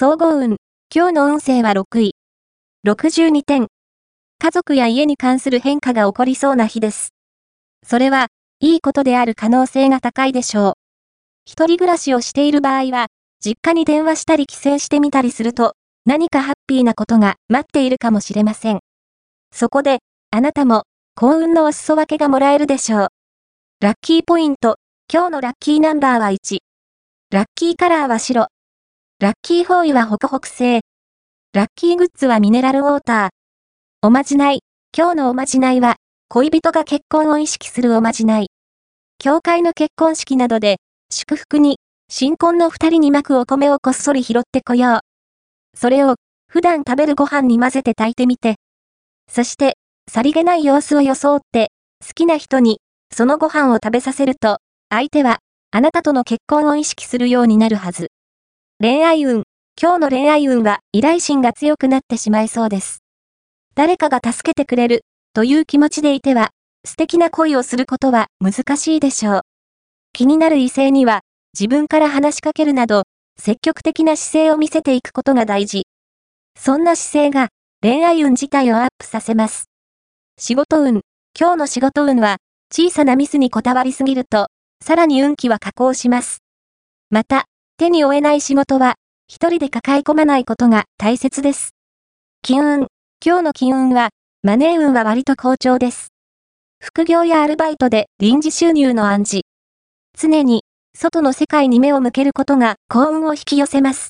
総合運。今日の運勢は6位。62点。家族や家に関する変化が起こりそうな日です。それは、いいことである可能性が高いでしょう。一人暮らしをしている場合は、実家に電話したり帰省してみたりすると、何かハッピーなことが待っているかもしれません。そこで、あなたも、幸運のお裾分けがもらえるでしょう。ラッキーポイント、今日のラッキーナンバーは1。ラッキーカラーは白。ラッキーフォーイはホクホク製。ラッキーグッズはミネラルウォーター。おまじない。今日のおまじないは、恋人が結婚を意識するおまじない。教会の結婚式などで、祝福に、新婚の二人に巻くお米をこっそり拾ってこよう。それを、普段食べるご飯に混ぜて炊いてみて。そして、さりげない様子を装って、好きな人に、そのご飯を食べさせると、相手は、あなたとの結婚を意識するようになるはず。恋愛運。今日の恋愛運は、依頼心が強くなってしまいそうです。誰かが助けてくれる、という気持ちでいては、素敵な恋をすることは難しいでしょう。気になる異性には、自分から話しかけるなど、積極的な姿勢を見せていくことが大事。そんな姿勢が、恋愛運自体をアップさせます。仕事運。今日の仕事運は、小さなミスにこだわりすぎると、さらに運気は下降します。また、手に負えない仕事は、一人で抱え込まないことが大切です。金運。今日の金運は、マネー運は割と好調です。副業やアルバイトで臨時収入の暗示。常に、外の世界に目を向けることが幸運を引き寄せます。